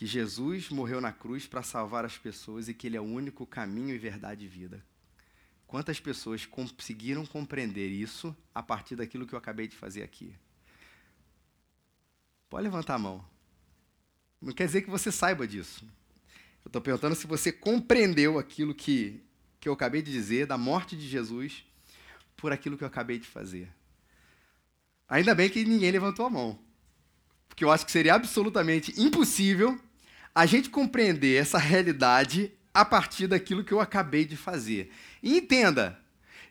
que Jesus morreu na cruz para salvar as pessoas e que Ele é o único caminho e verdade e vida. Quantas pessoas conseguiram compreender isso a partir daquilo que eu acabei de fazer aqui? Pode levantar a mão. Não quer dizer que você saiba disso. Eu estou perguntando se você compreendeu aquilo que, que eu acabei de dizer, da morte de Jesus, por aquilo que eu acabei de fazer. Ainda bem que ninguém levantou a mão. Porque eu acho que seria absolutamente impossível a gente compreender essa realidade a partir daquilo que eu acabei de fazer. E entenda,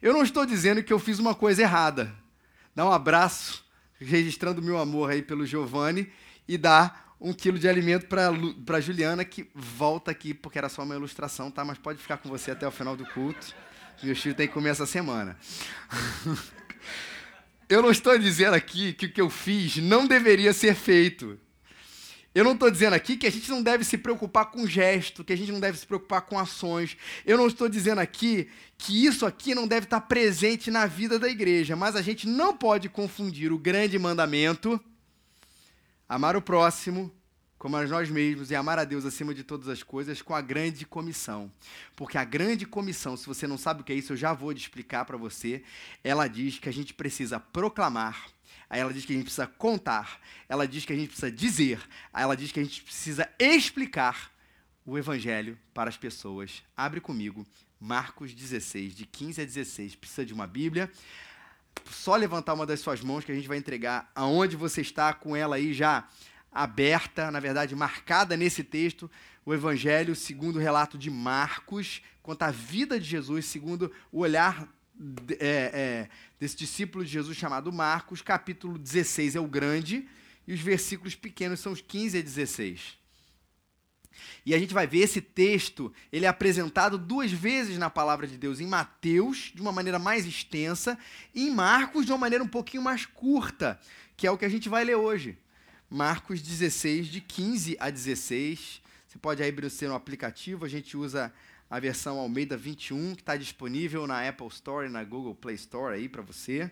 eu não estou dizendo que eu fiz uma coisa errada. Dá um abraço, registrando meu amor aí pelo Giovanni, e dá um quilo de alimento para Juliana, que volta aqui, porque era só uma ilustração, tá? Mas pode ficar com você até o final do culto. Meu filho tem que comer essa semana. eu não estou dizendo aqui que o que eu fiz não deveria ser feito. Eu não estou dizendo aqui que a gente não deve se preocupar com gesto, que a gente não deve se preocupar com ações. Eu não estou dizendo aqui que isso aqui não deve estar presente na vida da igreja, mas a gente não pode confundir o grande mandamento, amar o próximo, como a nós mesmos e amar a Deus acima de todas as coisas com a grande comissão. Porque a grande comissão, se você não sabe o que é isso, eu já vou te explicar para você. Ela diz que a gente precisa proclamar, aí ela diz que a gente precisa contar, ela diz que a gente precisa dizer, aí ela diz que a gente precisa explicar o evangelho para as pessoas. Abre comigo Marcos 16, de 15 a 16. Precisa de uma Bíblia? Só levantar uma das suas mãos que a gente vai entregar aonde você está com ela aí já aberta, na verdade, marcada nesse texto, o Evangelho segundo o relato de Marcos, quanto à vida de Jesus, segundo o olhar é, é, desse discípulo de Jesus chamado Marcos, capítulo 16 é o grande, e os versículos pequenos são os 15 a 16. E a gente vai ver esse texto, ele é apresentado duas vezes na palavra de Deus, em Mateus, de uma maneira mais extensa, e em Marcos, de uma maneira um pouquinho mais curta, que é o que a gente vai ler hoje. Marcos 16, de 15 a 16. Você pode abrir o seu aplicativo, a gente usa a versão Almeida 21, que está disponível na Apple Store e na Google Play Store aí para você.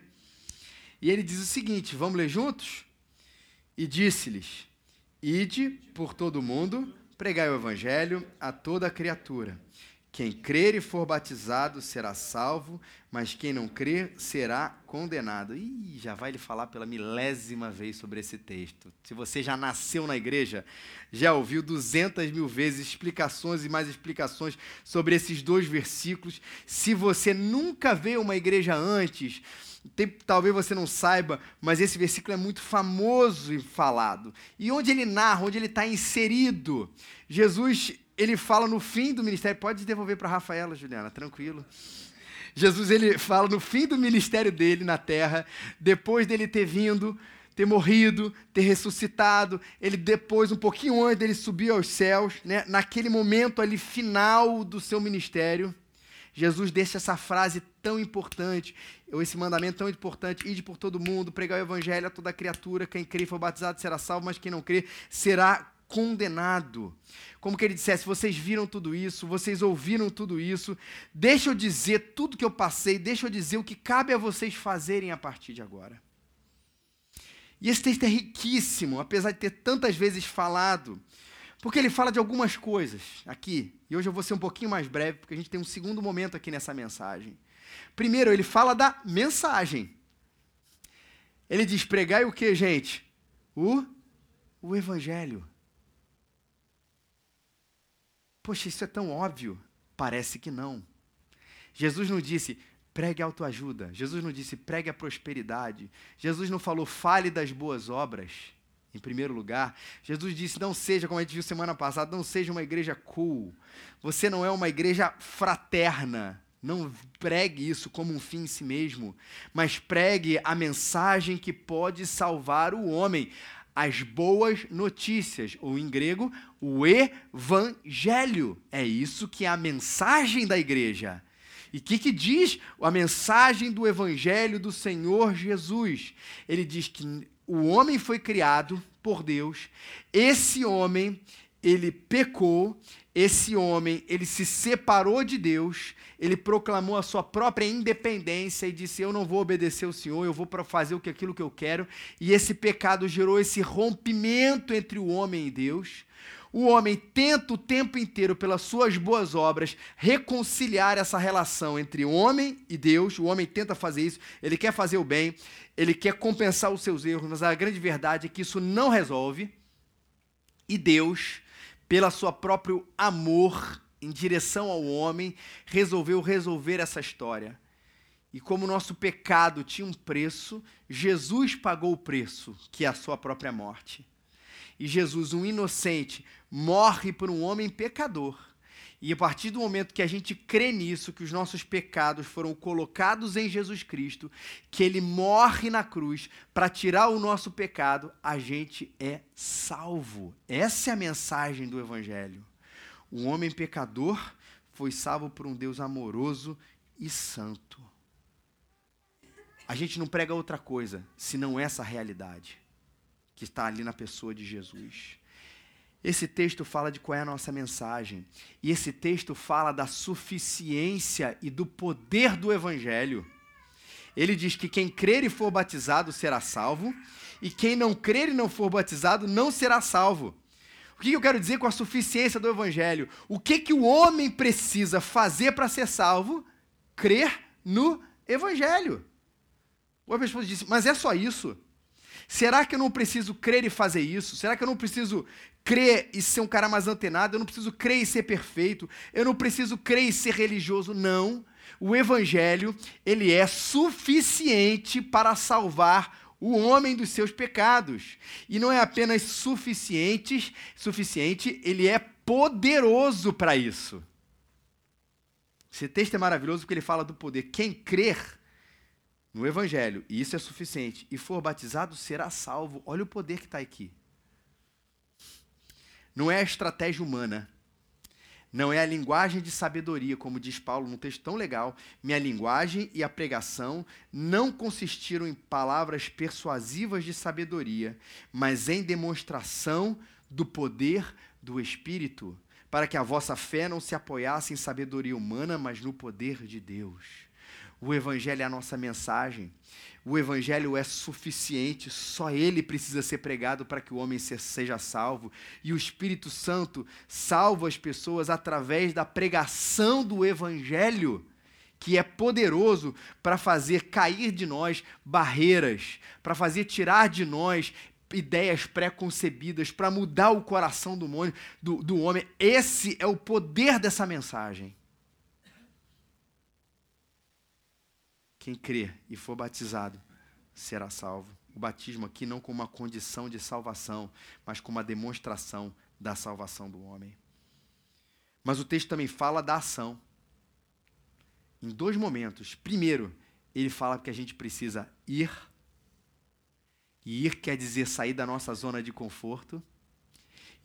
E ele diz o seguinte: vamos ler juntos? E disse-lhes: Ide por todo o mundo, pregai o evangelho a toda criatura. Quem crer e for batizado será salvo, mas quem não crer será condenado. Ih, já vai lhe falar pela milésima vez sobre esse texto. Se você já nasceu na igreja, já ouviu duzentas mil vezes explicações e mais explicações sobre esses dois versículos. Se você nunca veio uma igreja antes, tem, talvez você não saiba, mas esse versículo é muito famoso e falado. E onde ele narra, onde ele está inserido, Jesus ele fala no fim do ministério, pode devolver para Rafaela, Juliana, tranquilo. Jesus ele fala no fim do ministério dele na terra, depois dele ter vindo, ter morrido, ter ressuscitado, ele depois, um pouquinho antes dele subir aos céus, né, naquele momento ali final do seu ministério, Jesus deixa essa frase tão importante, ou esse mandamento tão importante: ide por todo mundo, pregar o evangelho a toda criatura, quem crê for batizado será salvo, mas quem não crê será condenado. Como que ele dissesse: vocês viram tudo isso, vocês ouviram tudo isso, deixa eu dizer tudo que eu passei, deixa eu dizer o que cabe a vocês fazerem a partir de agora. E esse texto é riquíssimo, apesar de ter tantas vezes falado, porque ele fala de algumas coisas aqui, e hoje eu vou ser um pouquinho mais breve, porque a gente tem um segundo momento aqui nessa mensagem. Primeiro, ele fala da mensagem. Ele diz: pregai o que, gente? O, o Evangelho. Poxa, isso é tão óbvio. Parece que não. Jesus não disse, pregue autoajuda. Jesus não disse, pregue a prosperidade. Jesus não falou, fale das boas obras, em primeiro lugar. Jesus disse, não seja, como a gente viu semana passada, não seja uma igreja cool. Você não é uma igreja fraterna. Não pregue isso como um fim em si mesmo, mas pregue a mensagem que pode salvar o homem as boas notícias, ou em grego, o evangelho. É isso que é a mensagem da igreja. E o que, que diz a mensagem do evangelho do Senhor Jesus? Ele diz que o homem foi criado por Deus, esse homem, ele pecou, esse homem, ele se separou de Deus, ele proclamou a sua própria independência e disse: Eu não vou obedecer ao Senhor, eu vou fazer o que aquilo que eu quero. E esse pecado gerou esse rompimento entre o homem e Deus. o homem tenta o tempo inteiro, pelas suas boas obras, reconciliar essa relação entre o homem e Deus. O homem tenta fazer isso, ele quer fazer o bem, ele quer compensar os seus erros, mas a grande verdade é que isso não resolve. E Deus, pela sua próprio amor em direção ao homem, resolveu resolver essa história. E como o nosso pecado tinha um preço, Jesus pagou o preço, que é a sua própria morte. E Jesus, um inocente, morre por um homem pecador. E a partir do momento que a gente crê nisso, que os nossos pecados foram colocados em Jesus Cristo, que ele morre na cruz para tirar o nosso pecado, a gente é salvo. Essa é a mensagem do Evangelho. O homem pecador foi salvo por um Deus amoroso e santo. A gente não prega outra coisa senão essa realidade que está ali na pessoa de Jesus. Esse texto fala de qual é a nossa mensagem. E esse texto fala da suficiência e do poder do Evangelho. Ele diz que quem crer e for batizado será salvo, e quem não crer e não for batizado não será salvo. O que eu quero dizer com a suficiência do Evangelho? O que, que o homem precisa fazer para ser salvo? Crer no Evangelho. O esposa disse, mas é só isso? Será que eu não preciso crer e fazer isso? Será que eu não preciso crer e ser um cara mais antenado? Eu não preciso crer e ser perfeito? Eu não preciso crer e ser religioso? Não. O evangelho, ele é suficiente para salvar o homem dos seus pecados. E não é apenas suficiente, suficiente, ele é poderoso para isso. Esse texto é maravilhoso porque ele fala do poder. Quem crer no Evangelho, e isso é suficiente, e for batizado, será salvo. Olha o poder que está aqui. Não é a estratégia humana, não é a linguagem de sabedoria, como diz Paulo num texto tão legal. Minha linguagem e a pregação não consistiram em palavras persuasivas de sabedoria, mas em demonstração do poder do Espírito, para que a vossa fé não se apoiasse em sabedoria humana, mas no poder de Deus. O Evangelho é a nossa mensagem. O Evangelho é suficiente, só ele precisa ser pregado para que o homem seja salvo. E o Espírito Santo salva as pessoas através da pregação do Evangelho, que é poderoso para fazer cair de nós barreiras, para fazer tirar de nós ideias pré-concebidas, para mudar o coração do, do, do homem. Esse é o poder dessa mensagem. Quem crer e for batizado será salvo. O batismo aqui não como uma condição de salvação, mas como uma demonstração da salvação do homem. Mas o texto também fala da ação. Em dois momentos. Primeiro, ele fala que a gente precisa ir. E ir quer dizer sair da nossa zona de conforto.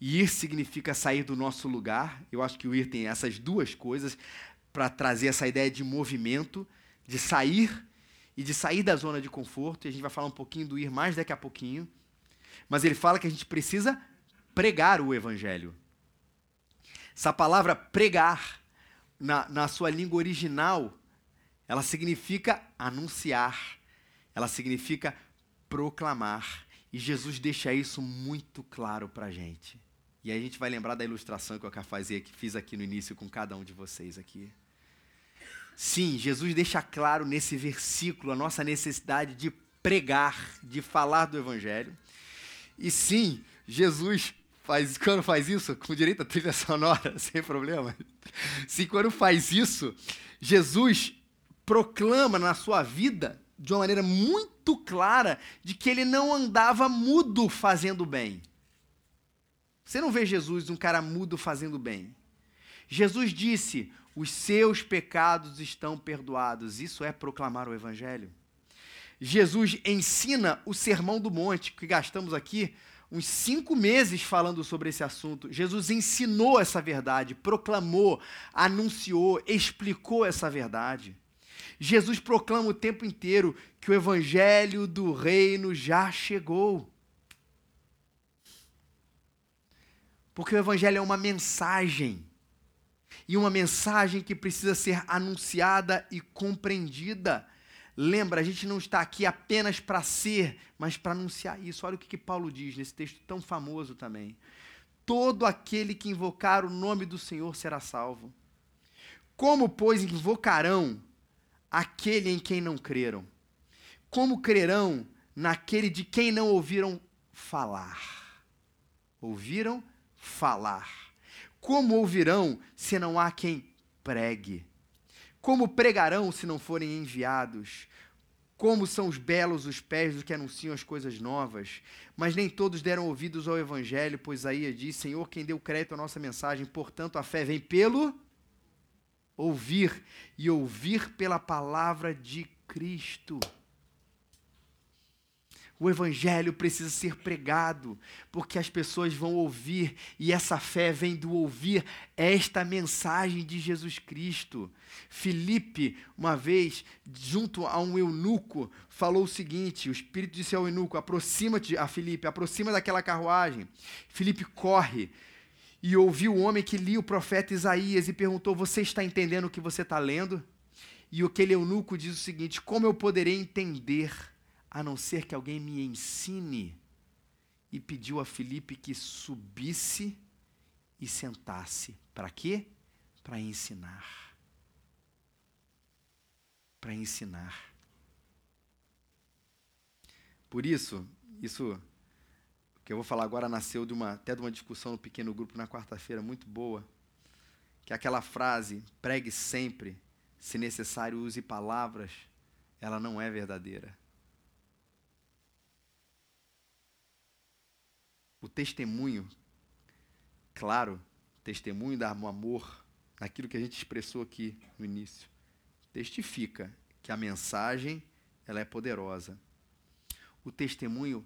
E ir significa sair do nosso lugar. Eu acho que o ir tem essas duas coisas para trazer essa ideia de movimento de sair e de sair da zona de conforto, e a gente vai falar um pouquinho do ir mais daqui a pouquinho. Mas ele fala que a gente precisa pregar o evangelho. Essa palavra pregar, na, na sua língua original, ela significa anunciar, ela significa proclamar. E Jesus deixa isso muito claro para a gente. E aí a gente vai lembrar da ilustração que eu fiz aqui no início com cada um de vocês aqui. Sim, Jesus deixa claro nesse versículo a nossa necessidade de pregar, de falar do Evangelho. E sim, Jesus faz, quando faz isso, com direito a trilha sonora, sem problema. Sim, quando faz isso, Jesus proclama na sua vida, de uma maneira muito clara, de que ele não andava mudo fazendo bem. Você não vê Jesus um cara mudo fazendo bem. Jesus disse: os seus pecados estão perdoados. Isso é proclamar o Evangelho. Jesus ensina o Sermão do Monte, que gastamos aqui uns cinco meses falando sobre esse assunto. Jesus ensinou essa verdade, proclamou, anunciou, explicou essa verdade. Jesus proclama o tempo inteiro que o Evangelho do Reino já chegou. Porque o Evangelho é uma mensagem e uma mensagem que precisa ser anunciada e compreendida. Lembra, a gente não está aqui apenas para ser, mas para anunciar isso. Olha o que, que Paulo diz nesse texto tão famoso também. todo aquele que invocar o nome do Senhor será salvo. Como, pois, invocarão aquele em quem não creram? Como crerão naquele de quem não ouviram falar? Ouviram falar. Como ouvirão se não há quem pregue? Como pregarão se não forem enviados? Como são os belos os pés dos que anunciam as coisas novas. Mas nem todos deram ouvidos ao evangelho, pois Isaías diz: Senhor, quem deu crédito à nossa mensagem, portanto a fé vem pelo ouvir, e ouvir pela palavra de Cristo. O evangelho precisa ser pregado, porque as pessoas vão ouvir, e essa fé vem do ouvir esta mensagem de Jesus Cristo. Filipe, uma vez, junto a um eunuco, falou o seguinte: o Espírito disse ao eunuco: aproxima-te a Filipe, aproxima daquela carruagem. Filipe corre e ouviu o homem que lia o profeta Isaías e perguntou: Você está entendendo o que você está lendo? E aquele eunuco diz o seguinte: Como eu poderei entender? A não ser que alguém me ensine. E pediu a Filipe que subisse e sentasse. Para quê? Para ensinar. Para ensinar. Por isso, isso que eu vou falar agora nasceu de uma, até de uma discussão no pequeno grupo na quarta-feira, muito boa. Que é aquela frase, pregue sempre, se necessário use palavras, ela não é verdadeira. O testemunho, claro, testemunho do amor, naquilo que a gente expressou aqui no início, testifica que a mensagem ela é poderosa. O testemunho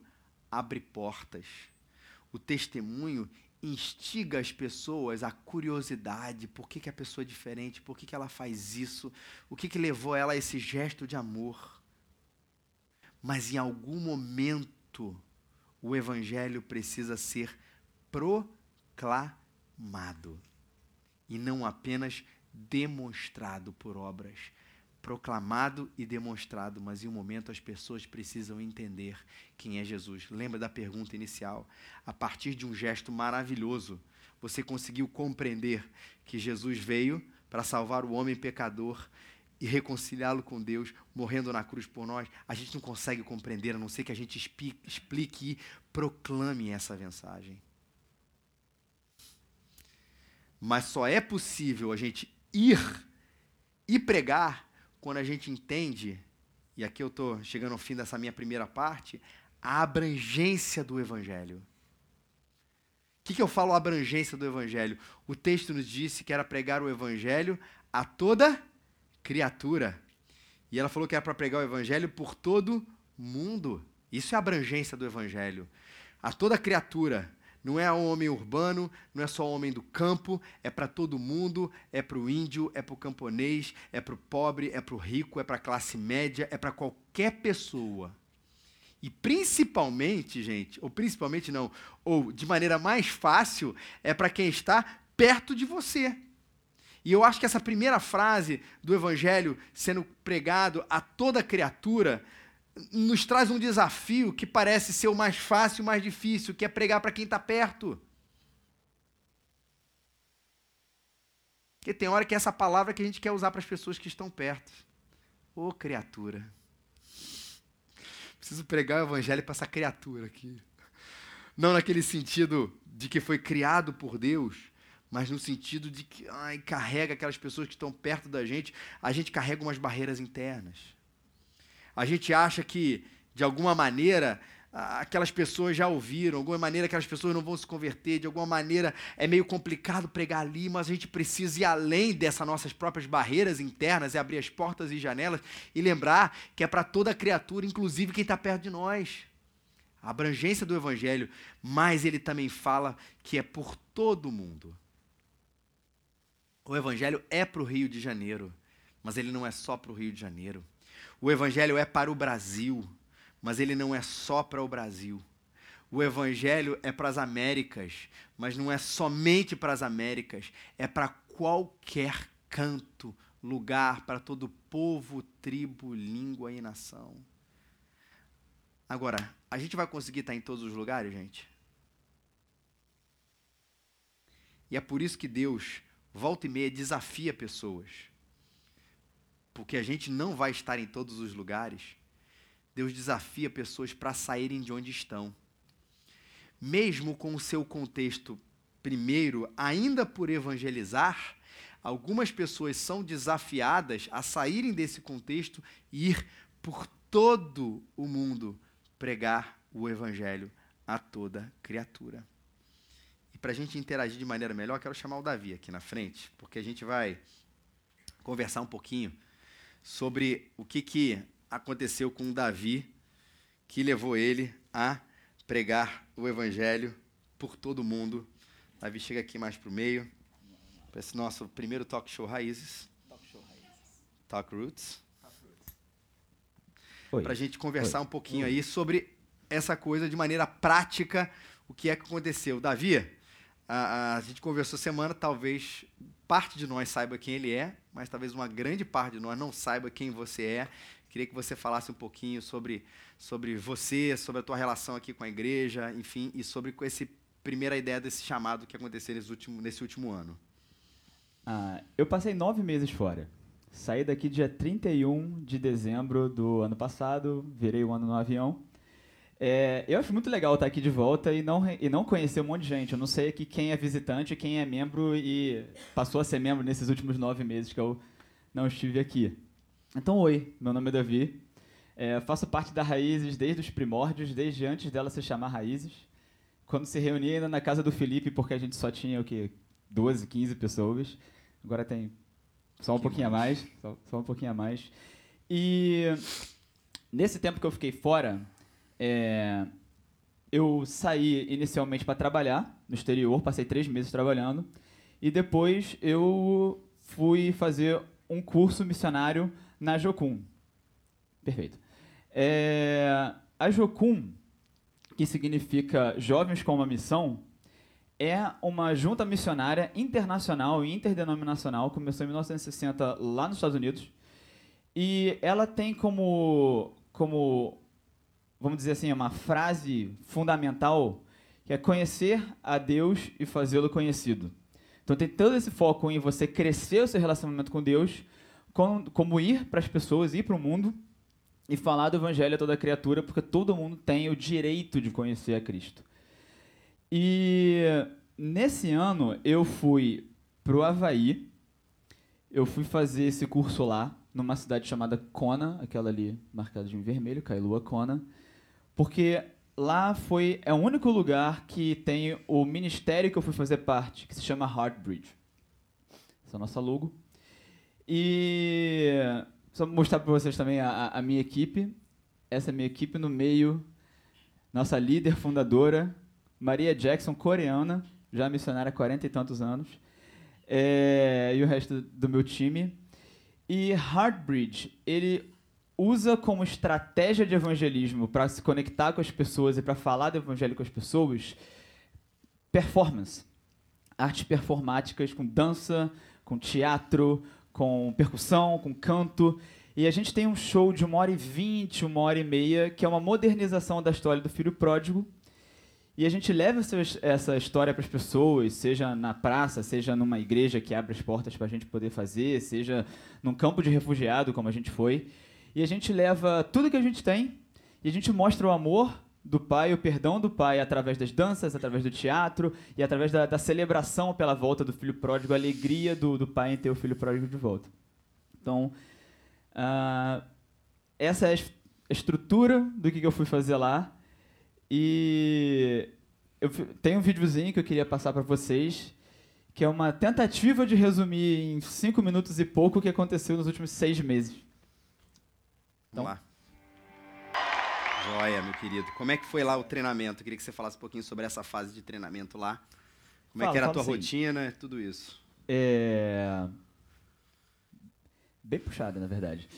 abre portas. O testemunho instiga as pessoas à curiosidade, por que, que a pessoa é diferente, por que, que ela faz isso, o que, que levou ela a esse gesto de amor. Mas em algum momento o evangelho precisa ser proclamado e não apenas demonstrado por obras. Proclamado e demonstrado, mas em um momento as pessoas precisam entender quem é Jesus. Lembra da pergunta inicial? A partir de um gesto maravilhoso, você conseguiu compreender que Jesus veio para salvar o homem pecador e reconciliá-lo com Deus, morrendo na cruz por nós, a gente não consegue compreender, a não ser que a gente explique e proclame essa mensagem. Mas só é possível a gente ir e pregar quando a gente entende, e aqui eu estou chegando ao fim dessa minha primeira parte, a abrangência do Evangelho. O que, que eu falo abrangência do Evangelho? O texto nos disse que era pregar o Evangelho a toda criatura. E ela falou que era para pregar o evangelho por todo mundo. Isso é a abrangência do evangelho. A toda criatura. Não é o homem urbano, não é só o homem do campo, é para todo mundo, é para o índio, é para o camponês, é para o pobre, é para o rico, é para a classe média, é para qualquer pessoa. E principalmente, gente, ou principalmente não, ou de maneira mais fácil, é para quem está perto de você. E eu acho que essa primeira frase do Evangelho sendo pregado a toda criatura nos traz um desafio que parece ser o mais fácil e o mais difícil, que é pregar para quem está perto. Porque tem hora que é essa palavra que a gente quer usar para as pessoas que estão perto. Ô oh, criatura. Preciso pregar o evangelho para essa criatura aqui. Não naquele sentido de que foi criado por Deus, mas no sentido de que ai, carrega aquelas pessoas que estão perto da gente, a gente carrega umas barreiras internas. A gente acha que, de alguma maneira, aquelas pessoas já ouviram, de alguma maneira aquelas pessoas não vão se converter, de alguma maneira é meio complicado pregar ali, mas a gente precisa ir além dessas nossas próprias barreiras internas e abrir as portas e janelas e lembrar que é para toda criatura, inclusive quem está perto de nós. A abrangência do Evangelho, mas ele também fala que é por todo mundo. O Evangelho é para o Rio de Janeiro, mas ele não é só para o Rio de Janeiro. O Evangelho é para o Brasil, mas ele não é só para o Brasil. O Evangelho é para as Américas, mas não é somente para as Américas, é para qualquer canto, lugar, para todo povo, tribo, língua e nação. Agora, a gente vai conseguir estar em todos os lugares, gente? E é por isso que Deus, volta e meia, desafia pessoas. Porque a gente não vai estar em todos os lugares. Deus desafia pessoas para saírem de onde estão. Mesmo com o seu contexto primeiro, ainda por evangelizar, algumas pessoas são desafiadas a saírem desse contexto e ir por todo o mundo pregar o evangelho a toda criatura. E para a gente interagir de maneira melhor, quero chamar o Davi aqui na frente, porque a gente vai conversar um pouquinho sobre o que, que aconteceu com o Davi que levou ele a pregar o evangelho por todo mundo. Davi chega aqui mais para o meio, para esse nosso primeiro talk show Raízes. Talk show Raízes. Talk Roots. Para a gente conversar Oi. um pouquinho Oi. aí sobre essa coisa de maneira prática, o que é que aconteceu. Davi, a, a, gente conversou semana, talvez parte de nós saiba quem ele é, mas talvez uma grande parte de nós não saiba quem você é. Queria que você falasse um pouquinho sobre, sobre você, sobre a tua relação aqui com a igreja, enfim, e sobre essa primeira ideia desse chamado que aconteceu nesse último, nesse último ano. Ah, eu passei nove meses fora. Saí daqui dia 31 de dezembro do ano passado, virei o ano no avião. É, eu acho muito legal estar aqui de volta e não, e não conhecer um monte de gente. Eu não sei aqui quem é visitante, quem é membro e passou a ser membro nesses últimos nove meses que eu não estive aqui. Então, oi, meu nome é Davi. É, faço parte da Raízes desde os primórdios, desde antes dela se chamar Raízes. Quando se reunia ainda na casa do Felipe, porque a gente só tinha o quê? 12, 15 pessoas. Agora tem só um pouquinho mais. a mais. Só, só um pouquinho a mais. E nesse tempo que eu fiquei fora, é, eu saí inicialmente para trabalhar no exterior, passei três meses trabalhando, e depois eu fui fazer um curso missionário na Jocum. Perfeito. É, a Jocum, que significa Jovens com uma Missão, é uma junta missionária internacional e interdenominacional, começou em 1960 lá nos Estados Unidos, e ela tem como, como vamos dizer assim, uma frase fundamental que é conhecer a Deus e fazê-lo conhecido. Então tem todo esse foco em você crescer o seu relacionamento com Deus, como, como ir para as pessoas, ir para o mundo e falar do evangelho a toda criatura, porque todo mundo tem o direito de conhecer a Cristo. E nesse ano eu fui para o Havaí, eu fui fazer esse curso lá, numa cidade chamada Kona, aquela ali marcada de vermelho, Kailua Kona. Porque lá foi é o único lugar que tem o ministério que eu fui fazer parte, que se chama Heartbridge. Essa é a nossa logo. E só mostrar para vocês também a, a, minha equipe. Essa é a minha equipe no meio. Nossa líder fundadora, Maria Jackson, coreana, já missionária há 40 e tantos anos. É, e o resto do meu time. E Heartbridge, ele usa como estratégia de evangelismo para se conectar com as pessoas e para falar do evangelho com as pessoas performance. Artes performáticas com dança, com teatro, com percussão, com canto. E a gente tem um show de uma hora e vinte, uma hora e meia, que é uma modernização da história do filho pródigo. E a gente leva essa história para as pessoas, seja na praça, seja numa igreja que abre as portas para a gente poder fazer, seja num campo de refugiado, como a gente foi. E a gente leva tudo que a gente tem e a gente mostra o amor do pai, o perdão do pai através das danças, através do teatro e através da, da celebração pela volta do filho pródigo, a alegria do, do pai em ter o filho pródigo de volta. Então, uh, essa é a estrutura do que, eu fui fazer lá. E eu tenho um videozinho que eu queria passar para vocês, que é uma tentativa de resumir em cinco minutos e pouco o que aconteceu nos últimos seis meses. Então, Vamos lá. Joia, meu querido. Como é que foi lá o treinamento? Eu queria que você falasse um pouquinho sobre essa fase de treinamento lá. Como fala, é que era a tua assim, rotina, tudo isso. É... Bem puxada, na verdade.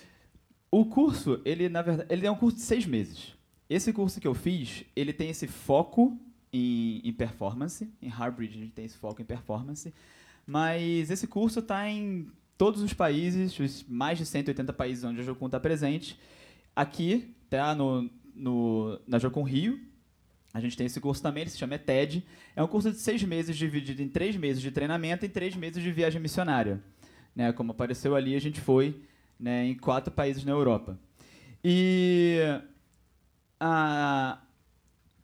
O curso, ele, na verdade, ele é um curso de seis meses. Esse curso que eu fiz, ele tem esse foco em, em performance. Em Harvard, a gente tem esse foco em performance. Mas esse curso está em todos os países, os mais de 180 países onde a Jocum está presente. Aqui, tá no, no, na Jocum Rio, A gente tem esse curso também, ele se chama TED. É um curso de seis meses, dividido em três meses de treinamento e três meses de viagem missionária. Né, como apareceu ali, a gente foi né, em quatro países na Europa. E a,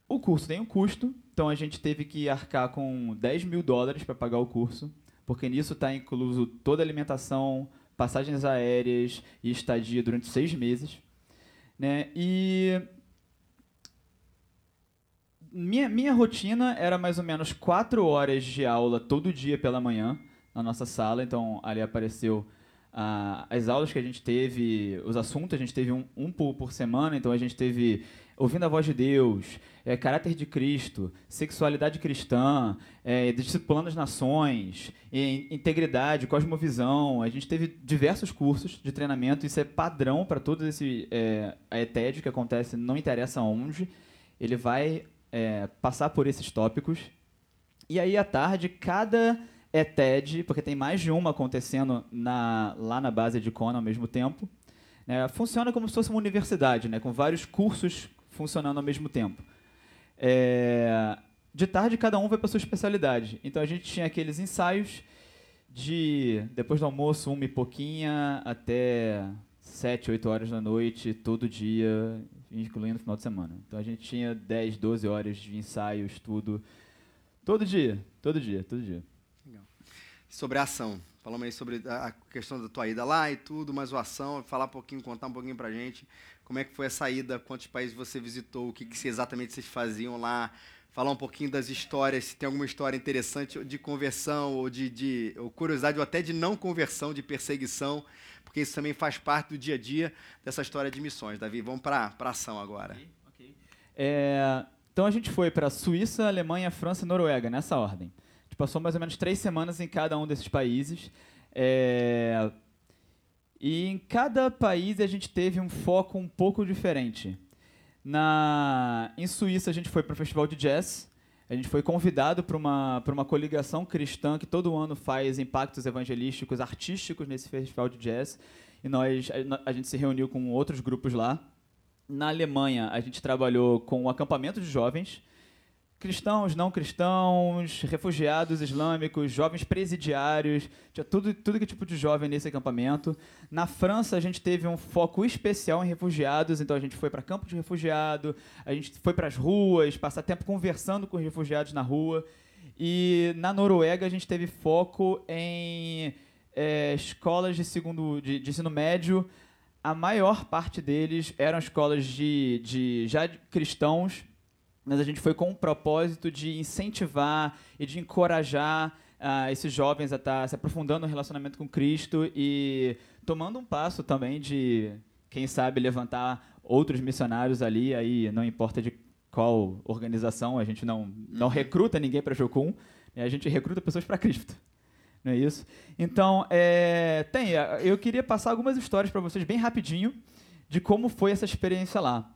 o curso tem um custo, então a gente teve que arcar com 10 mil dólares para pagar o curso, porque nisso está incluso toda a alimentação, passagens aéreas e estadia durante seis meses. Né? E minha, minha rotina era mais ou menos quatro horas de aula todo dia pela manhã na nossa sala. Então, ali apareceu ah, as aulas que a gente teve, os assuntos, a gente teve um, um por, por semana. Então, a gente teve ouvindo a voz de Deus, é, caráter de Cristo, sexualidade cristã, é, discipulando as nações, integridade, cosmovisão. A gente teve diversos cursos de treinamento, isso é padrão para todos esse é, a ETED que acontece, não interessa onde, ele vai é, passar por esses tópicos. E aí à tarde, cada ETED, porque tem mais de uma acontecendo na, lá na base de Kona ao mesmo tempo, né, funciona como se fosse uma universidade, né, com vários cursos funcionando ao mesmo tempo. É, de tarde, cada um vai para sua especialidade. Então a gente tinha aqueles ensaios de depois do almoço, uma e pouquinha, até sete, oito horas da noite, todo dia, incluindo o final de semana. Então a gente tinha 10, 12 horas de ensaios, tudo. Todo dia, todo dia, todo dia. Legal. Sobre a ação. Falamos aí sobre a questão da tua ida lá e tudo, mas a ação, falar um pouquinho, contar um pouquinho pra gente como é que foi a saída, quantos países você visitou, o que, que exatamente vocês faziam lá, falar um pouquinho das histórias, se tem alguma história interessante de conversão ou de, de ou curiosidade ou até de não conversão, de perseguição, porque isso também faz parte do dia a dia dessa história de missões. Davi, vamos para a ação agora. Okay, okay. É, então a gente foi para Suíça, Alemanha, França e Noruega, nessa ordem. A gente passou mais ou menos três semanas em cada um desses países. É, e em cada país a gente teve um foco um pouco diferente. Na, em Suíça a gente foi para o festival de jazz. A gente foi convidado para uma, uma coligação cristã que todo ano faz impactos evangelísticos artísticos nesse festival de jazz. E nós, a, a gente se reuniu com outros grupos lá. Na Alemanha, a gente trabalhou com o acampamento de jovens cristãos, não cristãos, refugiados islâmicos, jovens presidiários, tinha tudo, tudo que tipo de jovem nesse acampamento. Na França, a gente teve um foco especial em refugiados, então a gente foi para campo de refugiado, a gente foi para as ruas, passar tempo conversando com os refugiados na rua. E na Noruega, a gente teve foco em é, escolas de, segundo, de, de ensino médio. A maior parte deles eram escolas de, de já cristãos, mas a gente foi com o propósito de incentivar e de encorajar uh, esses jovens a estar tá se aprofundando no relacionamento com Cristo e tomando um passo também de, quem sabe, levantar outros missionários ali, aí não importa de qual organização, a gente não, não uhum. recruta ninguém para Jocum, né, a gente recruta pessoas para Cristo. Não é isso? Então, é, tem, eu queria passar algumas histórias para vocês bem rapidinho de como foi essa experiência lá.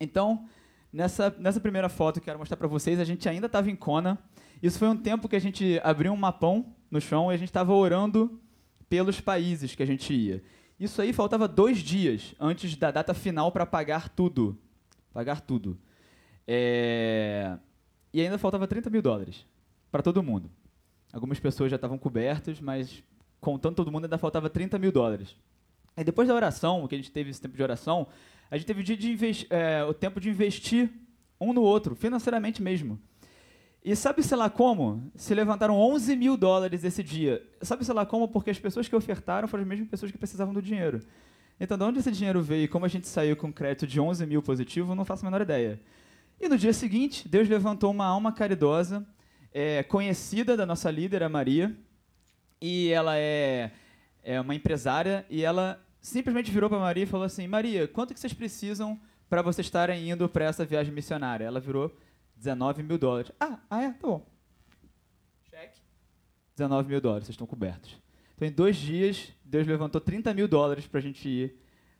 Então, Nessa, nessa primeira foto que eu quero mostrar para vocês, a gente ainda estava em Kona. Isso foi um tempo que a gente abriu um mapão no chão e a gente estava orando pelos países que a gente ia. Isso aí faltava dois dias antes da data final para pagar tudo. Pagar tudo. É... E ainda faltava 30 mil dólares para todo mundo. Algumas pessoas já estavam cobertas, mas contando todo mundo ainda faltava 30 mil dólares. E depois da oração, que a gente teve esse tempo de oração, a gente teve o, de é, o tempo de investir um no outro, financeiramente mesmo. E sabe, sei lá como? Se levantaram 11 mil dólares esse dia. Sabe, sei lá como? Porque as pessoas que ofertaram foram as mesmas pessoas que precisavam do dinheiro. Então, de onde esse dinheiro veio e como a gente saiu com crédito de 11 mil positivo, não faço a menor ideia. E no dia seguinte, Deus levantou uma alma caridosa, é, conhecida da nossa líder, a Maria, e ela é, é uma empresária, e ela simplesmente virou para Maria e falou assim: Maria, quanto que vocês precisam para vocês estarem indo para essa viagem missionária? Ela virou 19 mil dólares. Ah, ah é? Tá bom. Cheque. 19 mil dólares, vocês estão cobertos. Então, em dois dias, Deus levantou 30 mil dólares para a gente ir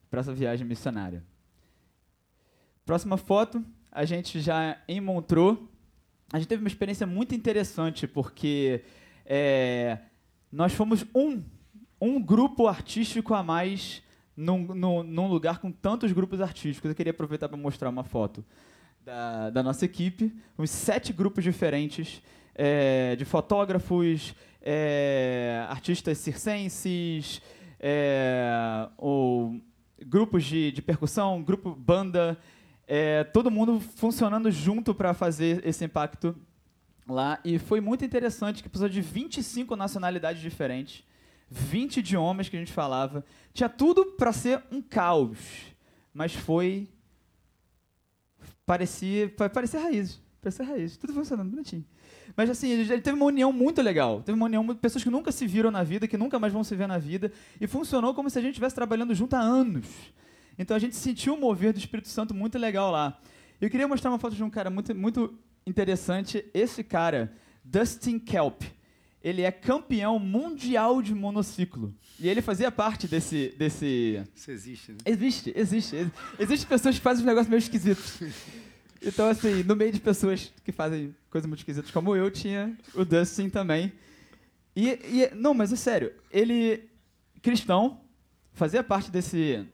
para essa viagem missionária. Próxima foto, a gente já em Montreux. A gente teve uma experiência muito interessante, porque é, nós fomos um um grupo artístico a mais num, num, num, lugar com tantos grupos artísticos. Eu queria aproveitar para mostrar uma foto. da, da nossa equipe, uns sete grupos diferentes é, de fotógrafos, é, artistas circenses, é, ou grupos de, de percussão, grupo banda, é, todo mundo funcionando junto para fazer esse impacto lá. E foi muito interessante que precisou de 25 nacionalidades diferentes, 20 idiomas que a gente falava. Tinha tudo para ser um caos, mas foi. Parecia, parecia raiz. Parecia raiz. Tudo funcionando bonitinho. Mas assim, ele teve uma união muito legal. Teve uma união de pessoas que nunca se viram na vida, que nunca mais vão se ver na vida. E funcionou como se a gente estivesse trabalhando junto há anos. Então a gente sentiu o mover do Espírito Santo muito legal lá. Eu queria mostrar uma foto de um cara muito, muito interessante. Esse cara, Dustin Kelp. Ele é campeão mundial de monociclo. E ele fazia parte desse. desse... Isso existe, né? Existe, existe. Existem pessoas que fazem um negócio meio esquisitos. Então, assim, no meio de pessoas que fazem coisas muito esquisitas como eu, tinha o Dustin também. E, e não, mas é sério, ele, cristão, fazia parte desse,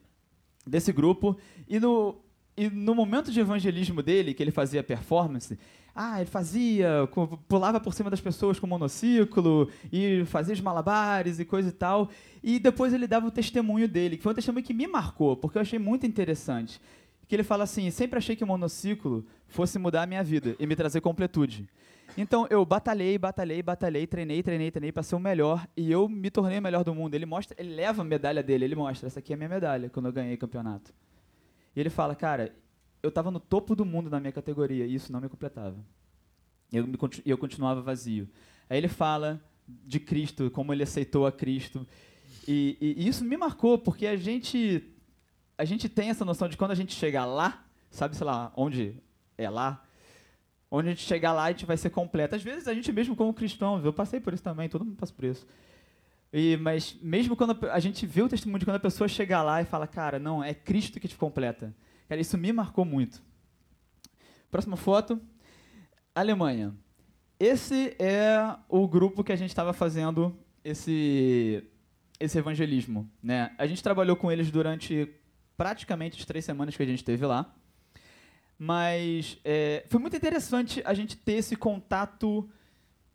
desse grupo, e no, e no momento de evangelismo dele, que ele fazia performance, ah, ele fazia, pulava por cima das pessoas com monociclo, e fazia os malabares e coisa e tal, e depois ele dava o testemunho dele, que foi um testemunho que me marcou, porque eu achei muito interessante que ele fala assim: sempre achei que o monociclo fosse mudar a minha vida e me trazer completude. Então eu batalhei, batalhei, batalhei, treinei, treinei, treinei para ser o melhor e eu me tornei o melhor do mundo. Ele mostra, ele leva a medalha dele, ele mostra: essa aqui é a minha medalha quando eu ganhei o campeonato. E ele fala: cara, eu estava no topo do mundo na minha categoria e isso não me completava. Eu, me, eu continuava vazio. Aí ele fala de Cristo, como ele aceitou a Cristo. E, e, e isso me marcou, porque a gente a gente tem essa noção de quando a gente chegar lá, sabe, sei lá, onde é lá, onde a gente chegar lá, a gente vai ser completo. Às vezes a gente mesmo como cristão, eu passei por isso também, todo mundo passa por isso. E, mas mesmo quando a gente vê o testemunho de quando a pessoa chega lá e fala, cara, não, é Cristo que te completa. Cara, isso me marcou muito. Próxima foto. Alemanha. Esse é o grupo que a gente estava fazendo esse, esse evangelismo. Né? A gente trabalhou com eles durante praticamente as três semanas que a gente teve lá. Mas é, foi muito interessante a gente ter esse contato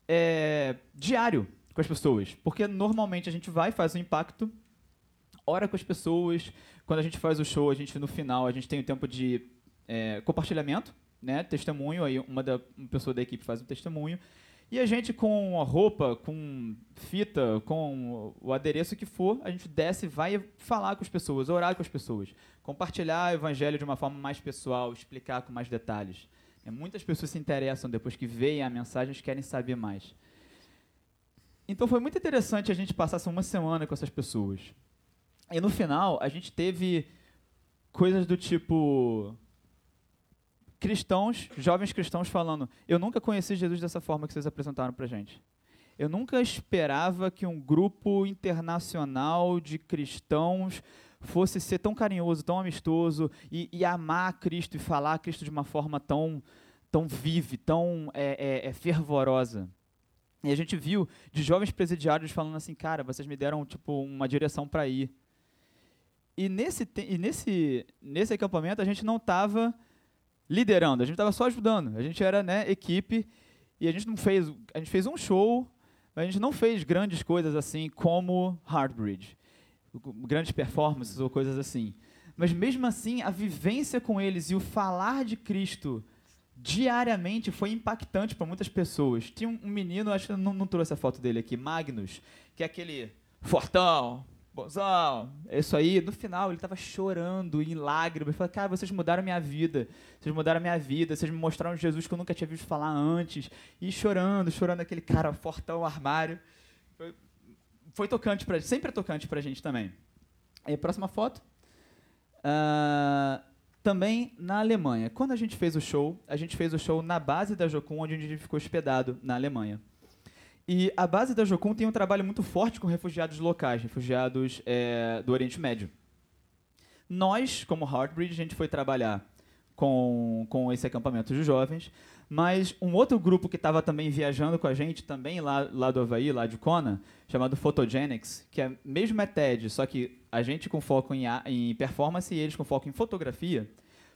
é, diário com as pessoas. Porque normalmente a gente vai, faz um impacto, ora com as pessoas. Quando a gente faz o show, a gente no final a gente tem o tempo de é, compartilhamento, né, testemunho. Aí uma, da, uma pessoa da equipe faz um testemunho. E a gente, com a roupa, com fita, com o adereço que for, a gente desce e vai falar com as pessoas, orar com as pessoas, compartilhar o evangelho de uma forma mais pessoal, explicar com mais detalhes. É, muitas pessoas se interessam depois que veem a mensagem e querem saber mais. Então foi muito interessante a gente passar uma semana com essas pessoas. E no final, a gente teve coisas do tipo cristãos, jovens cristãos falando: Eu nunca conheci Jesus dessa forma que vocês apresentaram para gente. Eu nunca esperava que um grupo internacional de cristãos fosse ser tão carinhoso, tão amistoso e, e amar Cristo e falar Cristo de uma forma tão, tão vive, tão é, é, é fervorosa. E a gente viu de jovens presidiários falando assim, cara, vocês me deram tipo uma direção para ir. E nesse, e nesse, nesse acampamento a gente não estava liderando, a gente estava só ajudando. A gente era né, equipe e a gente não fez, a gente fez um show, mas a gente não fez grandes coisas assim como Hardbridge, grandes performances ou coisas assim. Mas mesmo assim, a vivência com eles e o falar de Cristo diariamente foi impactante para muitas pessoas. Tinha um menino, acho que não, não trouxe a foto dele aqui, Magnus, que é aquele fortão, Bozão, é isso aí. No final, ele estava chorando em lágrimas. Falei, cara, vocês mudaram minha vida. Vocês mudaram minha vida. Vocês me mostraram Jesus que eu nunca tinha visto falar antes. E chorando, chorando aquele cara fortão, armário. Foi, foi tocante para sempre é tocante para a gente também. E próxima foto. Uh, também na Alemanha. Quando a gente fez o show, a gente fez o show na base da Jocum, onde a gente ficou hospedado na Alemanha. E a base da Jocum tem um trabalho muito forte com refugiados locais, refugiados é, do Oriente Médio. Nós, como Heartbridge, a gente foi trabalhar com, com esse acampamento de jovens, mas um outro grupo que estava também viajando com a gente, também lá, lá do Havaí, lá de Kona, chamado Photogenics, que é mesmo é TED, só que a gente com foco em, em performance e eles com foco em fotografia,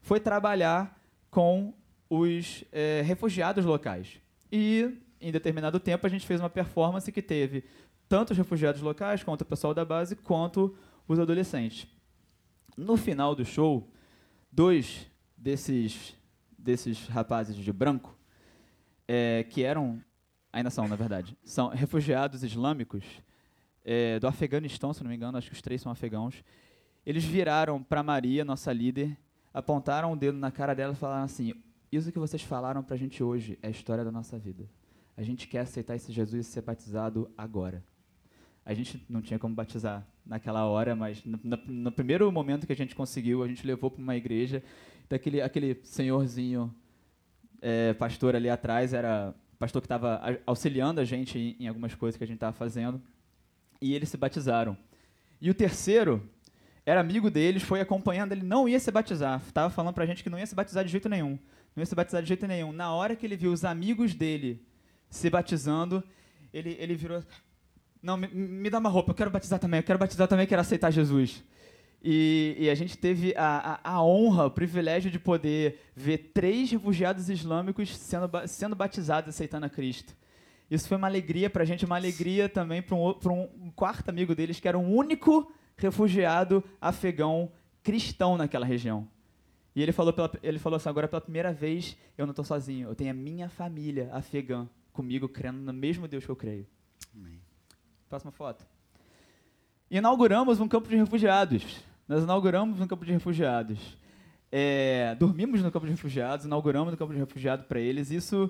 foi trabalhar com os é, refugiados locais. E, em determinado tempo, a gente fez uma performance que teve tanto os refugiados locais, quanto o pessoal da base, quanto os adolescentes. No final do show, dois desses, desses rapazes de branco, é, que eram, ainda são, na verdade, são refugiados islâmicos é, do Afeganistão, se não me engano, acho que os três são afegãos. Eles viraram para Maria, nossa líder, apontaram o dedo na cara dela e falaram assim: Isso que vocês falaram para a gente hoje é a história da nossa vida. A gente quer aceitar esse Jesus e ser batizado agora. A gente não tinha como batizar naquela hora, mas no, no, no primeiro momento que a gente conseguiu, a gente levou para uma igreja. Daquele aquele senhorzinho, é, pastor ali atrás, era pastor que estava auxiliando a gente em, em algumas coisas que a gente estava fazendo. E eles se batizaram. E o terceiro era amigo deles, foi acompanhando, ele não ia se batizar. Estava falando para a gente que não ia se batizar de jeito nenhum. Não ia se batizar de jeito nenhum. Na hora que ele viu os amigos dele se batizando, ele, ele virou não, me, me, dá uma roupa, eu quero batizar também, eu quero batizar também, quero aceitar Jesus. E, e a gente teve a, a, a, honra, o privilégio de poder ver três refugiados islâmicos sendo, sendo batizados, aceitando a Cristo. Isso foi uma alegria para a gente, uma alegria também para um, um, quarto amigo deles, que era o único refugiado afegão cristão naquela região. E ele falou, pela, ele falou assim: agora pela primeira vez eu não estou sozinho, eu tenho a minha família afegã comigo, crendo no mesmo Deus que eu creio. Amém. Próxima foto. Inauguramos um campo de refugiados. Nós inauguramos um campo de refugiados. É, dormimos no campo de refugiados, inauguramos um campo de refugiados para eles. Isso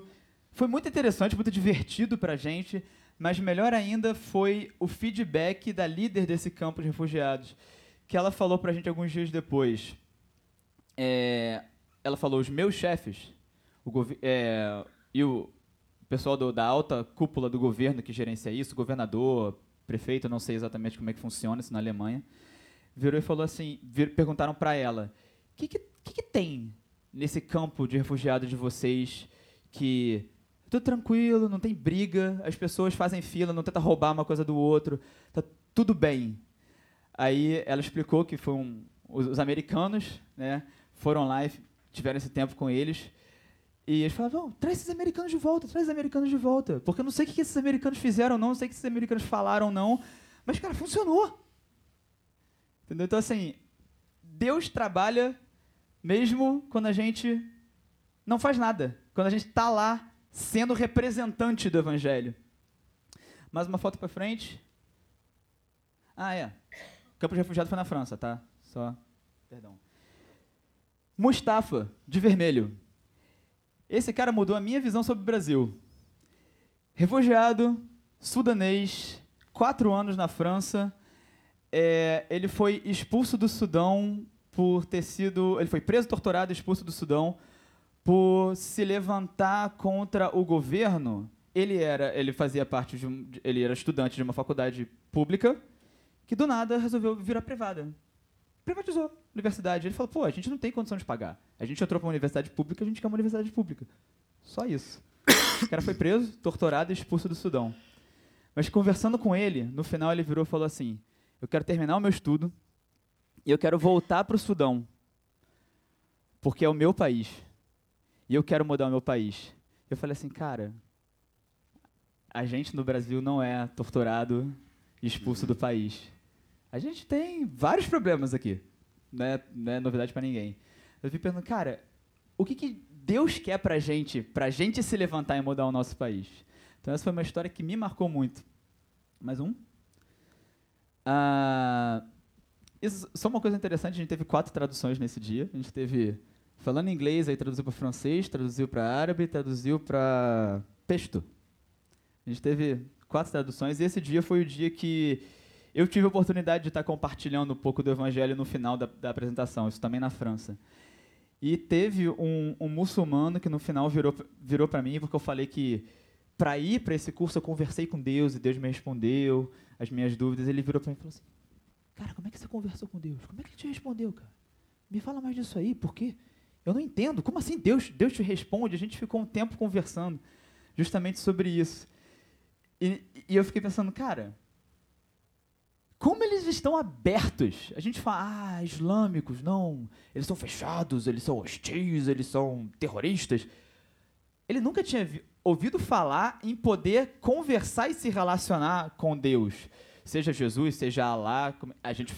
foi muito interessante, muito divertido para a gente, mas melhor ainda foi o feedback da líder desse campo de refugiados, que ela falou para a gente alguns dias depois. É, ela falou: os meus chefes o é, e o, o pessoal do, da alta cúpula do governo que gerencia isso, governador, prefeito, não sei exatamente como é que funciona isso na Alemanha, virou e falou assim, vir, perguntaram para ela, o que, que, que, tem nesse campo de refugiados de vocês que tudo tranquilo, não tem briga, as pessoas fazem fila, não tenta roubar uma coisa do outro, tá tudo bem. Aí ela explicou que foi um, os, os americanos, né, foram lá e tiveram esse tempo com eles e eles falavam, traz esses americanos de volta, traz os americanos de volta. Porque eu não sei o que esses americanos fizeram, não, não sei o que esses americanos falaram, não. Mas, cara, funcionou. Entendeu? Então, assim, Deus trabalha mesmo quando a gente não faz nada. Quando a gente está lá sendo representante do Evangelho. Mais uma foto para frente. Ah, é. O campo de refugiado foi na França, tá? Só. Perdão. Mustafa, de vermelho. Esse cara mudou a minha visão sobre o Brasil. Refugiado, sudanês, quatro anos na França. É, ele foi expulso do Sudão por ter sido. Ele foi preso, torturado, expulso do Sudão por se levantar contra o governo. Ele era, ele fazia parte de um, ele era estudante de uma faculdade pública que do nada resolveu virar privada privatizou a universidade. Ele falou, pô, a gente não tem condição de pagar. A gente entrou para uma universidade pública, a gente quer uma universidade pública. Só isso. O cara foi preso, torturado e expulso do Sudão. Mas conversando com ele, no final ele virou e falou assim: Eu quero terminar o meu estudo e eu quero voltar para o Sudão, porque é o meu país. E eu quero mudar o meu país. Eu falei assim, cara, a gente no Brasil não é torturado e expulso do país. A gente tem vários problemas aqui. Não é, não é novidade para ninguém. Eu fico pensando, cara, o que, que Deus quer pra gente, pra gente se levantar e mudar o nosso país? Então essa foi uma história que me marcou muito. Mais um? Ah, isso, só uma coisa interessante, a gente teve quatro traduções nesse dia. A gente teve falando inglês, aí traduziu para francês, traduziu para árabe, traduziu para pesto. A gente teve quatro traduções e esse dia foi o dia que eu tive a oportunidade de estar compartilhando um pouco do evangelho no final da, da apresentação, isso também na França. E teve um, um muçulmano que no final virou, virou para mim, porque eu falei que para ir para esse curso eu conversei com Deus e Deus me respondeu as minhas dúvidas. Ele virou para mim e falou assim: Cara, como é que você conversou com Deus? Como é que ele te respondeu, cara? Me fala mais disso aí, porque eu não entendo. Como assim Deus, Deus te responde? A gente ficou um tempo conversando justamente sobre isso. E, e eu fiquei pensando, cara, como ele eles estão abertos. A gente fala, ah, islâmicos, não, eles são fechados, eles são hostis, eles são terroristas. Ele nunca tinha ouvido falar em poder conversar e se relacionar com Deus. Seja Jesus, seja Alá. A gente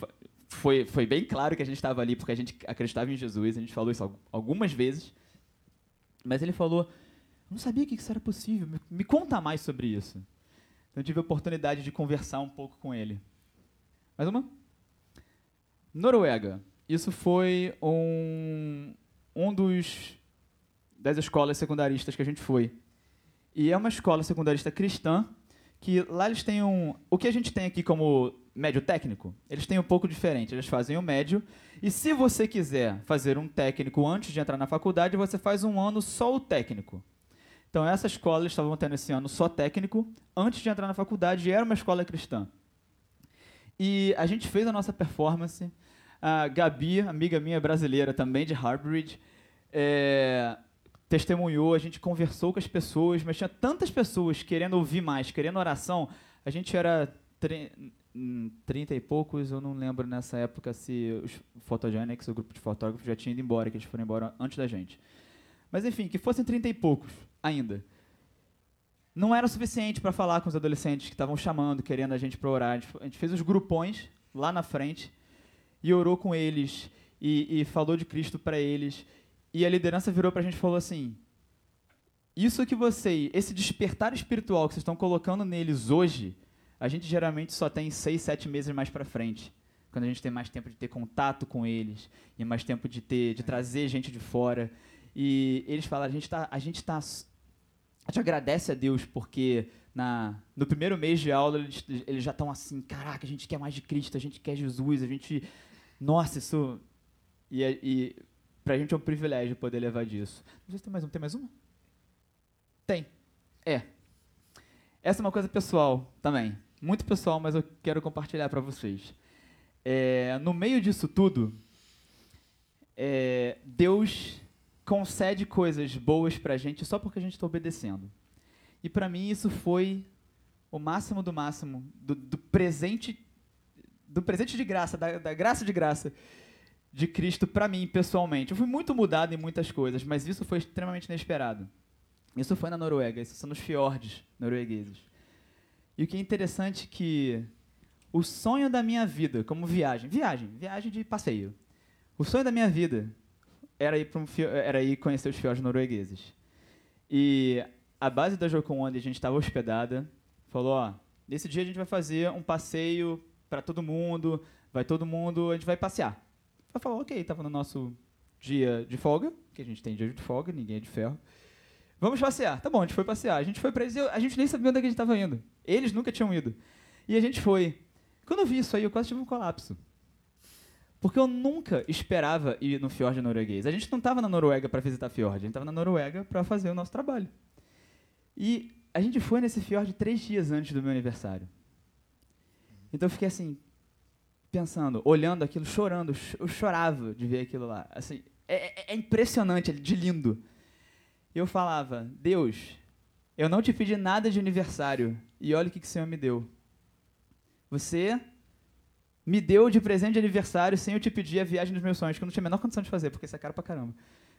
foi, foi bem claro que a gente estava ali porque a gente acreditava em Jesus, a gente falou isso algumas vezes. Mas ele falou: não sabia que isso era possível, me, me conta mais sobre isso. Então eu tive a oportunidade de conversar um pouco com ele. Mais uma? Noruega. Isso foi um, um dos das escolas secundaristas que a gente foi. E é uma escola secundarista cristã que lá eles têm um. O que a gente tem aqui como médio técnico, eles têm um pouco diferente. Eles fazem o médio. E se você quiser fazer um técnico antes de entrar na faculdade, você faz um ano só o técnico. Então, essa escola eles estavam tendo esse ano só técnico antes de entrar na faculdade e era uma escola cristã. E a gente fez a nossa performance. A Gabi, amiga minha brasileira também de Harvard, é, testemunhou, a gente conversou com as pessoas, mas tinha tantas pessoas querendo ouvir mais, querendo oração. A gente era 30 e poucos, eu não lembro nessa época se os Photogenics, o grupo de fotógrafos, já tinha ido embora, que eles foram embora antes da gente. Mas enfim, que fossem 30 e poucos ainda. Não era suficiente para falar com os adolescentes que estavam chamando, querendo a gente para orar. A gente fez os grupões lá na frente e orou com eles e, e falou de Cristo para eles e a liderança virou para a gente e falou assim: Isso que você, esse despertar espiritual que vocês estão colocando neles hoje, a gente geralmente só tem seis, sete meses mais para frente. Quando a gente tem mais tempo de ter contato com eles e mais tempo de ter, de trazer gente de fora. E eles falaram: a gente está, tá, a gente agradece a Deus porque na, no primeiro mês de aula eles, eles já estão assim, caraca, a gente quer mais de Cristo, a gente quer Jesus, a gente, nossa, isso e, e Pra gente é um privilégio poder levar disso. Não sei se tem mais um. Tem mais uma? Tem. É. Essa é uma coisa pessoal também. Muito pessoal, mas eu quero compartilhar para vocês. É, no meio disso tudo, é, Deus concede coisas boas pra gente só porque a gente está obedecendo. E para mim isso foi o máximo do máximo do, do presente do presente de graça, da, da graça de graça de Cristo para mim, pessoalmente. Eu fui muito mudado em muitas coisas, mas isso foi extremamente inesperado. Isso foi na Noruega, isso são nos fiordes noruegueses. E o que é interessante é que o sonho da minha vida, como viagem, viagem, viagem de passeio. O sonho da minha vida era ir, um, era ir conhecer os fiordes noruegueses. E a base da Jocum, onde a gente estava hospedada, falou, ó, nesse dia a gente vai fazer um passeio para todo mundo, vai todo mundo, a gente vai passear. Ela falou, ok, estava no nosso dia de folga, que a gente tem dia de folga, ninguém é de ferro. Vamos passear. Tá bom, a gente foi passear. A gente foi para a gente nem sabia onde é a gente estava indo. Eles nunca tinham ido. E a gente foi. Quando eu vi isso aí, eu quase tive um colapso. Porque eu nunca esperava ir no fiord norueguês. A gente não estava na Noruega para visitar fiord, a gente estava na Noruega para fazer o nosso trabalho. E a gente foi nesse fiord três dias antes do meu aniversário. Então eu fiquei assim, pensando, olhando aquilo, chorando. Eu chorava de ver aquilo lá. Assim, é, é, é impressionante, de lindo. Eu falava, Deus, eu não te pedi nada de aniversário e olha o que, que o Senhor me deu. Você me deu de presente de aniversário sem eu te pedir a viagem dos meus sonhos, que eu não tinha a menor condição de fazer, porque isso é caro pra caramba.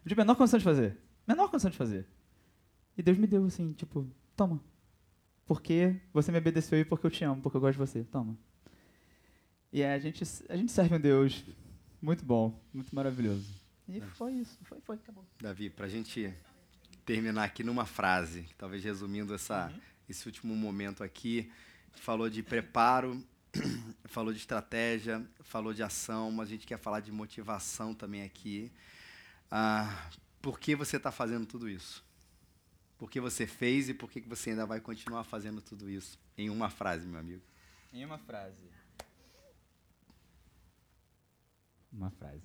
Eu tinha a menor condição de fazer. Menor condição de fazer. E Deus me deu assim, tipo, toma. Porque você me obedeceu e porque eu te amo, porque eu gosto de você. Toma. E a gente, a gente serve um Deus muito bom, muito maravilhoso. E foi isso, foi, foi, acabou. Davi, para a gente terminar aqui numa frase, talvez resumindo essa, uhum. esse último momento aqui, falou de preparo, falou de estratégia, falou de ação, mas a gente quer falar de motivação também aqui. Ah, por que você está fazendo tudo isso? Por que você fez e por que você ainda vai continuar fazendo tudo isso? Em uma frase, meu amigo. Em uma frase. Uma frase.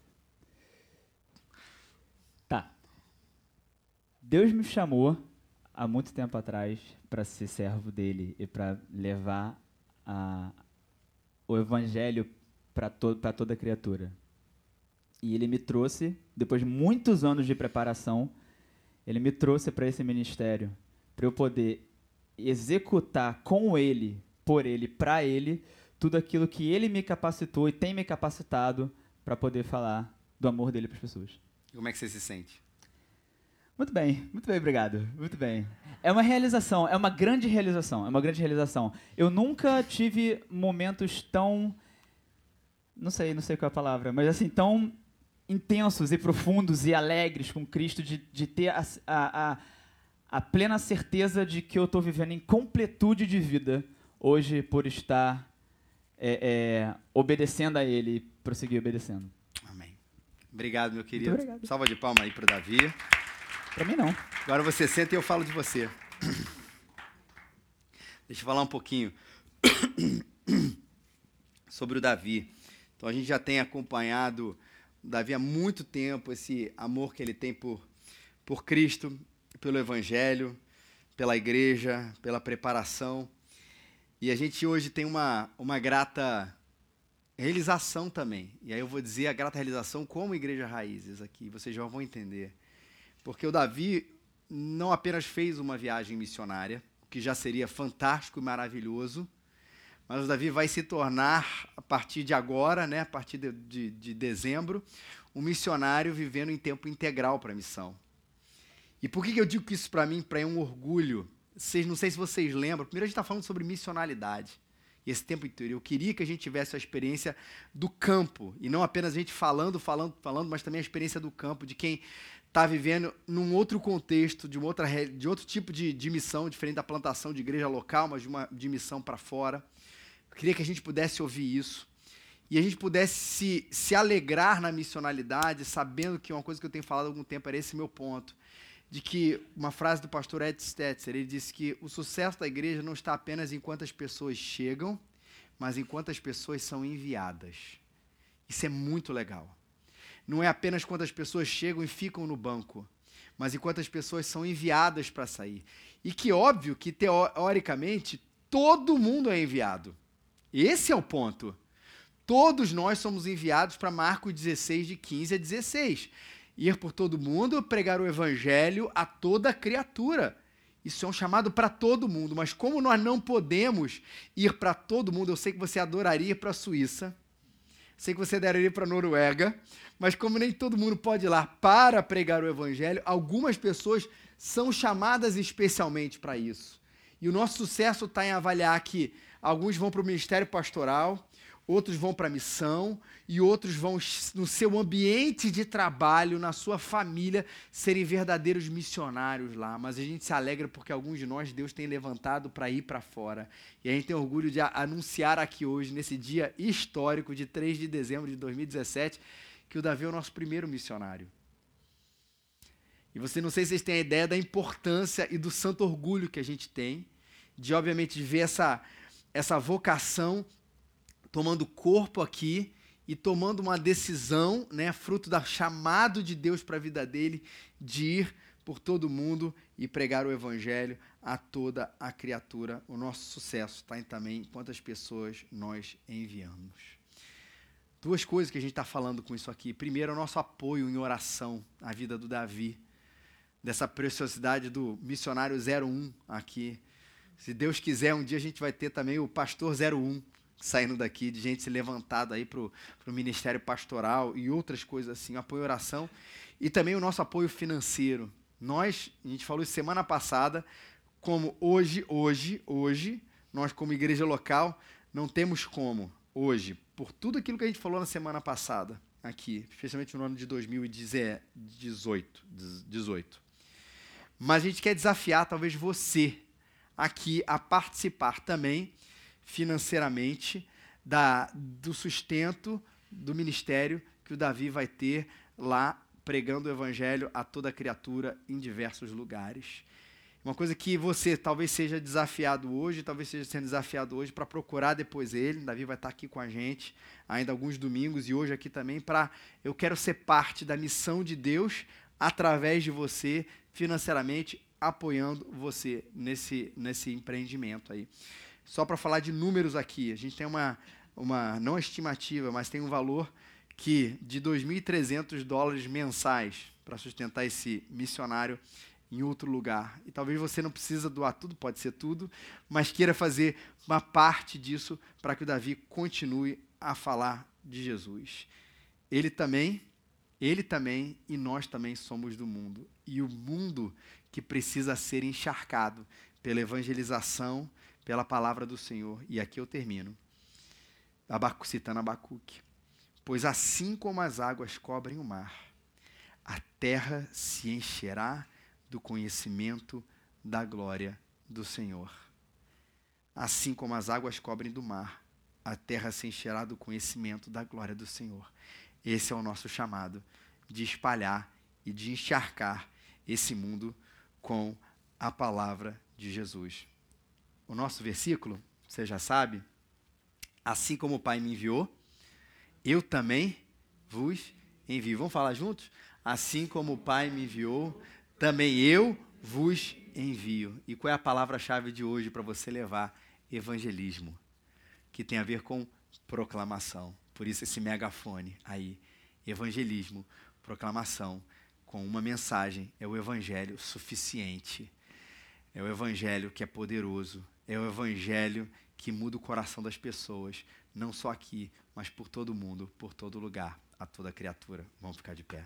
Tá. Deus me chamou há muito tempo atrás para ser servo dele e para levar a, o evangelho para to, toda criatura. E ele me trouxe, depois de muitos anos de preparação, ele me trouxe para esse ministério, para eu poder executar com ele, por ele, para ele, tudo aquilo que ele me capacitou e tem me capacitado para poder falar do amor dele para as pessoas. Como é que você se sente? Muito bem, muito bem, obrigado. Muito bem. É uma realização, é uma grande realização, é uma grande realização. Eu nunca tive momentos tão não sei, não sei qual é a palavra, mas assim, tão intensos e profundos e alegres com Cristo de, de ter a, a, a, plena certeza de que eu estou vivendo em completude de vida hoje por estar é, é, obedecendo a Ele e prosseguir obedecendo. Amém. Obrigado, meu querido. Salva de palma aí para o Davi. Para mim, não. Agora você senta e eu falo de você. Deixa eu falar um pouquinho sobre o Davi. Então a gente já tem acompanhado o Davi há muito tempo, esse amor que ele tem por, por Cristo, pelo Evangelho, pela igreja, pela preparação. E a gente hoje tem uma, uma grata realização também. E aí eu vou dizer a grata realização como Igreja Raízes aqui, vocês já vão entender. Porque o Davi não apenas fez uma viagem missionária, o que já seria fantástico e maravilhoso, mas o Davi vai se tornar, a partir de agora, né, a partir de, de, de dezembro, um missionário vivendo em tempo integral para a missão. E por que, que eu digo que isso para mim para é um orgulho? Vocês, não sei se vocês lembram, primeiro a gente está falando sobre missionalidade. E esse tempo inteiro. Eu queria que a gente tivesse a experiência do campo. E não apenas a gente falando, falando, falando, mas também a experiência do campo, de quem está vivendo num outro contexto, de, outra, de outro tipo de, de missão, diferente da plantação de igreja local, mas de uma de missão para fora. Eu queria que a gente pudesse ouvir isso e a gente pudesse se, se alegrar na missionalidade, sabendo que uma coisa que eu tenho falado há algum tempo era esse meu ponto, de que uma frase do pastor Ed Stetzer, ele disse que o sucesso da igreja não está apenas em quantas pessoas chegam, mas em quantas pessoas são enviadas. Isso é muito legal. Não é apenas quantas pessoas chegam e ficam no banco, mas em quantas pessoas são enviadas para sair. E que óbvio que teoricamente todo mundo é enviado. Esse é o ponto. Todos nós somos enviados para Marcos 16, de 15 a 16. Ir por todo mundo, pregar o evangelho a toda criatura. Isso é um chamado para todo mundo, mas como nós não podemos ir para todo mundo, eu sei que você adoraria ir para a Suíça, sei que você adoraria ir para a Noruega, mas como nem todo mundo pode ir lá para pregar o evangelho, algumas pessoas são chamadas especialmente para isso. E o nosso sucesso está em avaliar que Alguns vão para o ministério pastoral, outros vão para a missão e outros vão no seu ambiente de trabalho, na sua família, serem verdadeiros missionários lá. Mas a gente se alegra porque alguns de nós Deus tem levantado para ir para fora. E a gente tem orgulho de anunciar aqui hoje, nesse dia histórico de 3 de dezembro de 2017, que o Davi é o nosso primeiro missionário. E você não sei se vocês têm a ideia da importância e do santo orgulho que a gente tem de obviamente ver essa essa vocação tomando corpo aqui e tomando uma decisão, né, fruto da chamado de Deus para a vida dele, de ir por todo mundo e pregar o evangelho a toda a criatura. O nosso sucesso está em também quantas pessoas nós enviamos. Duas coisas que a gente está falando com isso aqui. Primeiro, o nosso apoio em oração à vida do Davi, dessa preciosidade do missionário 01 aqui se Deus quiser, um dia a gente vai ter também o Pastor 01 saindo daqui, de gente se levantado aí para o ministério pastoral e outras coisas assim, apoio oração e também o nosso apoio financeiro. Nós, a gente falou isso semana passada, como hoje, hoje, hoje, nós como igreja local não temos como, hoje, por tudo aquilo que a gente falou na semana passada, aqui, especialmente no ano de 2018. 18. Mas a gente quer desafiar talvez você aqui a participar também financeiramente da, do sustento do ministério que o Davi vai ter lá pregando o evangelho a toda criatura em diversos lugares. Uma coisa que você talvez seja desafiado hoje, talvez seja sendo desafiado hoje para procurar depois ele. Davi vai estar aqui com a gente ainda alguns domingos e hoje aqui também para eu quero ser parte da missão de Deus através de você financeiramente apoiando você nesse, nesse empreendimento aí. Só para falar de números aqui, a gente tem uma, uma não estimativa, mas tem um valor que de 2.300 dólares mensais para sustentar esse missionário em outro lugar. E talvez você não precisa doar tudo, pode ser tudo, mas queira fazer uma parte disso para que o Davi continue a falar de Jesus. Ele também, ele também e nós também somos do mundo. E o mundo que precisa ser encharcado pela evangelização, pela palavra do Senhor. E aqui eu termino. Abacu, citando Abacuque. Pois assim como as águas cobrem o mar, a terra se encherá do conhecimento da glória do Senhor. Assim como as águas cobrem do mar, a terra se encherá do conhecimento da glória do Senhor. Esse é o nosso chamado de espalhar e de encharcar esse mundo com a palavra de Jesus. O nosso versículo, você já sabe, assim como o Pai me enviou, eu também vos envio. Vamos falar juntos? Assim como o Pai me enviou, também eu vos envio. E qual é a palavra-chave de hoje para você levar? Evangelismo, que tem a ver com proclamação. Por isso esse megafone aí. Evangelismo, proclamação, com uma mensagem. É o evangelho suficiente. É o evangelho que é poderoso. É o evangelho que muda o coração das pessoas, não só aqui, mas por todo mundo, por todo lugar, a toda criatura. Vamos ficar de pé.